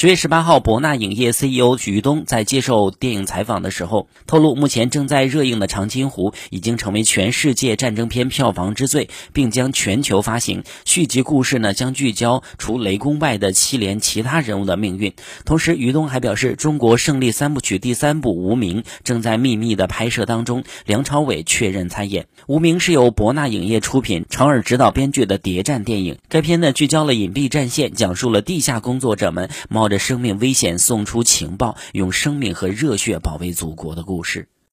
十月十八号，博纳影业 CEO 于东在接受电影采访的时候透露，目前正在热映的《长津湖》已经成为全世界战争片票房之最，并将全球发行。续集故事呢，将聚焦除雷公外的七连其他人物的命运。同时，于东还表示，中国胜利三部曲第三部《无名》正在秘密的拍摄当中，梁朝伟确认参演。《无名》是由博纳影业出品、长尔执导、编剧的谍战电影。该片呢，聚焦了隐蔽战线，讲述了地下工作者们冒。冒着生命危险送出情报，用生命和热血保卫祖国的故事。